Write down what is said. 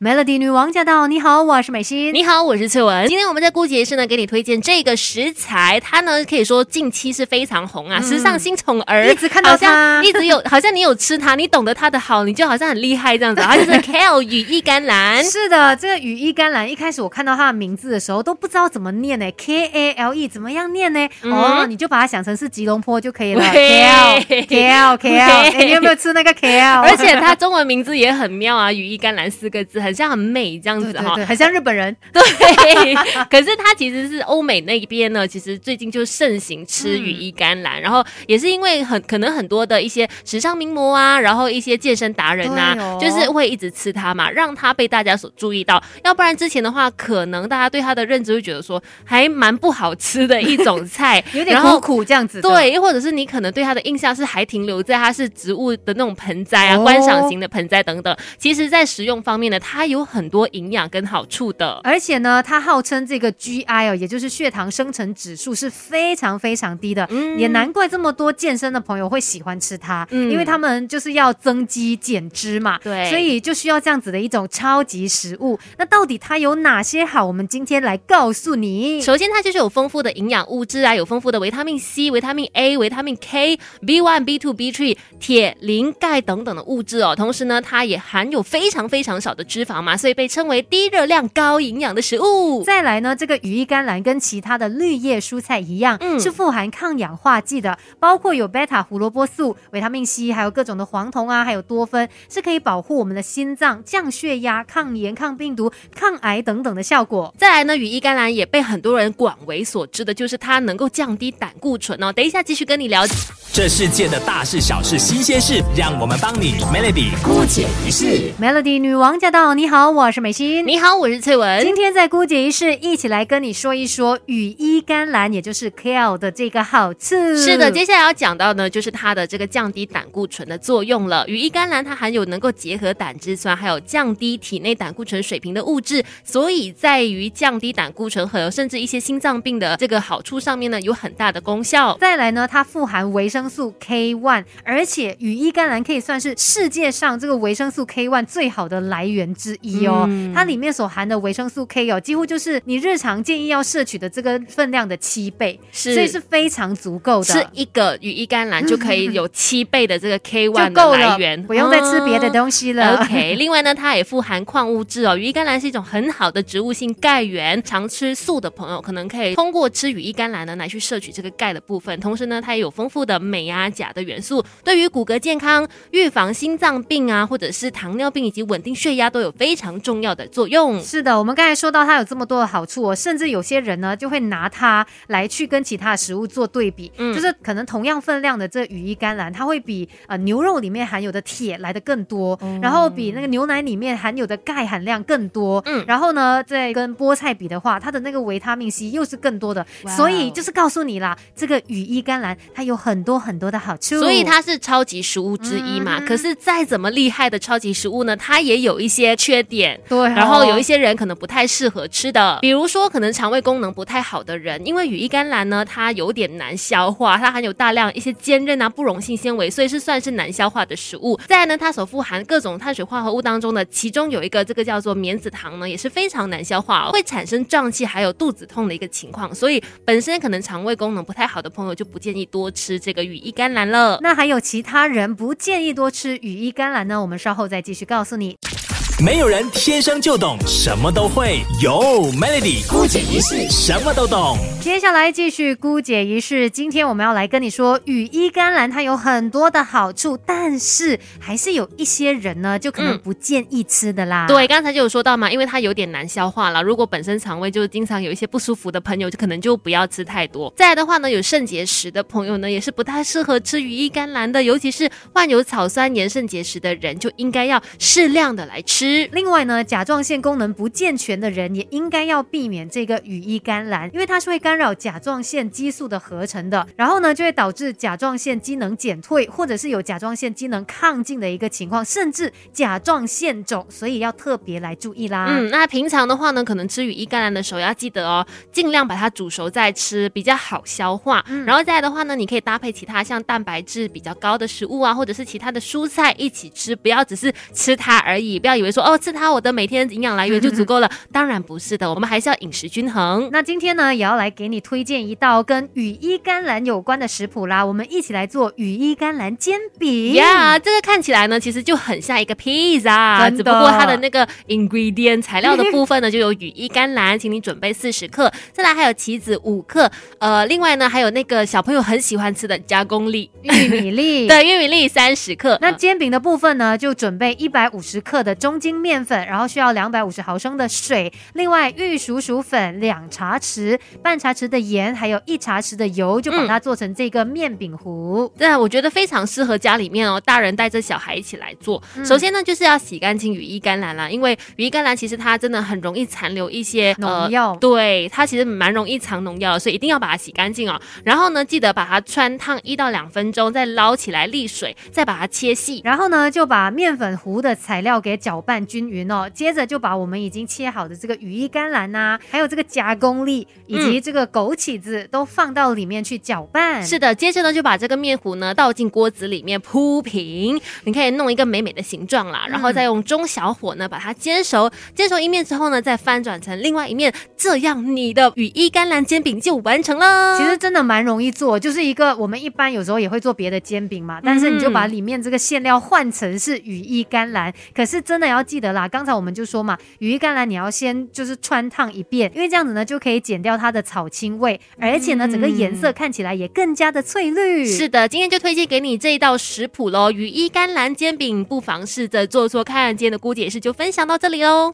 Melody 女王驾到！你好，我是美心。你好，我是翠文。今天我们在姑姐是呢，给你推荐这个食材，它呢可以说近期是非常红啊，时尚新宠儿，一直看到它，一直有，好像你有吃它，你懂得它的好，你就好像很厉害这样子。它就是 Kale 羽衣甘蓝。是的，这个羽衣甘蓝，一开始我看到它的名字的时候都不知道怎么念呢，K A L E 怎么样念呢？哦，你就把它想成是吉隆坡就可以了。Kale，Kale，Kale，你有没有吃那个 Kale？而且它中文名字也很妙啊，羽衣甘蓝四个字。很像很美这样子哈，很像日本人。对，可是它其实是欧美那边呢，其实最近就盛行吃羽衣甘蓝，然后也是因为很可能很多的一些时尚名模啊，然后一些健身达人啊，就是会一直吃它嘛，让它被大家所注意到。要不然之前的话，可能大家对它的认知会觉得说还蛮不好吃的一种菜，有点苦苦这样子。对，又或者是你可能对它的印象是还停留在它是植物的那种盆栽啊，观赏型的盆栽等等。其实，在食用方面呢，它它有很多营养跟好处的，而且呢，它号称这个 GI 哦，也就是血糖生成指数是非常非常低的，嗯也难怪这么多健身的朋友会喜欢吃它，嗯因为他们就是要增肌减脂嘛，对，所以就需要这样子的一种超级食物。那到底它有哪些好？我们今天来告诉你。首先，它就是有丰富的营养物质啊，有丰富的维他命 C、维他命 A、维他命 K、B one、B two、B three、铁、磷、钙等等的物质哦。同时呢，它也含有非常非常少的脂。房嘛，所以被称为低热量高营养的食物。再来呢，这个羽衣甘蓝跟其他的绿叶蔬菜一样，嗯，是富含抗氧化剂的，包括有贝塔胡萝卜素、维他命 C，还有各种的黄酮啊，还有多酚，是可以保护我们的心脏、降血压、抗炎、抗病毒、抗癌等等的效果。再来呢，羽衣甘蓝也被很多人广为所知的，就是它能够降低胆固醇哦。等一下继续跟你聊这世界的大事小事新鲜事，让我们帮你 Melody 姑解一世，Melody 女王驾到。你好，我是美心。你好，我是翠文。今天在姑姐一世一起来跟你说一说羽衣甘蓝，也就是 Kale 的这个好处。是的，接下来要讲到呢，就是它的这个降低胆固醇的作用了。羽衣甘蓝它含有能够结合胆汁酸，还有降低体内胆固醇水平的物质，所以在于降低胆固醇和甚至一些心脏病的这个好处上面呢，有很大的功效。再来呢，它富含维生素 K one，而且羽衣甘蓝可以算是世界上这个维生素 K one 最好的来源之。之一哦，它里面所含的维生素 K 哦，几乎就是你日常建议要摄取的这个分量的七倍，是所以是非常足够的。吃一个羽衣甘蓝就可以有 七倍的这个 K one 的来源，不用再吃别的东西了。OK，另外呢，它也富含矿物质哦。羽衣甘蓝是一种很好的植物性钙源，常吃素的朋友可能可以通过吃羽衣甘蓝呢来去摄取这个钙的部分。同时呢，它也有丰富的镁啊钾的元素，对于骨骼健康、预防心脏病啊，或者是糖尿病以及稳定血压都有。非常重要的作用。是的，我们刚才说到它有这么多的好处哦，甚至有些人呢就会拿它来去跟其他的食物做对比，嗯，就是可能同样分量的这羽衣甘蓝，它会比呃牛肉里面含有的铁来的更多，然后比那个牛奶里面含有的钙含量更多，嗯，然后呢再跟菠菜比的话，它的那个维他命 C 又是更多的，所以就是告诉你啦，这个羽衣甘蓝它有很多很多的好处，所以它是超级食物之一嘛。可是再怎么厉害的超级食物呢，它也有一些。缺点对，然后有一些人可能不太适合吃的，比如说可能肠胃功能不太好的人，因为羽衣甘蓝呢，它有点难消化，它含有大量一些坚韧啊、不溶性纤维，所以是算是难消化的食物。再来呢，它所富含各种碳水化合物当中的，其中有一个这个叫做棉子糖呢，也是非常难消化，会产生胀气还有肚子痛的一个情况，所以本身可能肠胃功能不太好的朋友就不建议多吃这个羽衣甘蓝了。那还有其他人不建议多吃羽衣甘蓝呢？我们稍后再继续告诉你。没有人天生就懂什么都会，有 Melody 姑姐一世什么都懂。接下来继续姑姐一世，今天我们要来跟你说，羽衣甘蓝它有很多的好处，但是还是有一些人呢，就可能不建议吃的啦。对，刚才就有说到嘛，因为它有点难消化了。如果本身肠胃就经常有一些不舒服的朋友，就可能就不要吃太多。再来的话呢，有肾结石的朋友呢，也是不太适合吃羽衣甘蓝的，尤其是患有草酸盐肾结石的人，就应该要适量的来吃。另外呢，甲状腺功能不健全的人也应该要避免这个羽衣甘蓝，因为它是会干扰甲状腺激素的合成的，然后呢就会导致甲状腺机能减退，或者是有甲状腺机能亢进的一个情况，甚至甲状腺肿，所以要特别来注意啦。嗯，那平常的话呢，可能吃羽衣甘蓝的时候要记得哦，尽量把它煮熟再吃，比较好消化。然后再来的话呢，你可以搭配其他像蛋白质比较高的食物啊，或者是其他的蔬菜一起吃，不要只是吃它而已，不要以为说。哦，吃它我的每天营养来源就足够了。当然不是的，我们还是要饮食均衡。那今天呢，也要来给你推荐一道跟羽衣甘蓝有关的食谱啦。我们一起来做羽衣甘蓝煎饼。呀，这个看起来呢，其实就很像一个披萨，只不过它的那个 ingredient 材料的部分呢，就有羽衣甘蓝，请你准备四十克，再来还有棋子五克，呃，另外呢还有那个小朋友很喜欢吃的加工粒玉米粒，对，玉米粒三十克。那煎饼的部分呢，就准备一百五十克的中筋面粉，然后需要两百五十毫升的水，另外玉蜀黍粉两茶匙，半茶匙的盐，还有一茶匙的油，就把它做成这个面饼糊。对，我觉得非常适合家里面哦，大人带着小孩一起来做。首先呢，就是要洗干净羽衣甘蓝啦，因为羽衣甘蓝其实它真的很容易残留一些农药，对，它其实蛮容易藏农药的，所以一定要把它洗干净哦。然后呢，记得把它穿烫一到两分钟，再捞起来沥水，再把它切细。然后呢，就把面粉糊的材料给搅拌均匀哦。接着就把我们已经切好的这个羽衣甘蓝呐，还有这个加工粒以及这个枸杞子都放到里面去搅拌。是的，接着呢就把这个面糊呢倒进锅子里面铺平，你可以弄一个美美的形状啦，然后再用中小火呢把它煎熟。煎熟一面之后呢，再翻转成另外一面，这样你的羽衣甘蓝煎饼就完成了。其实真的蛮容易做，就是一个我们一般有时候也会做别的煎饼嘛，但是你就把里面这个馅料换成是羽衣甘蓝。可是真的要记得啦，刚才我们就说嘛，羽衣甘蓝你要先就是穿烫一遍，因为这样子呢就可以减掉它的草青味，而且呢整个颜色看起来也更加的翠绿。是的，今天就推荐给你这一道食谱喽，羽衣甘蓝煎饼，不妨试着做做看。今天的姑姐是就分享到这里喽。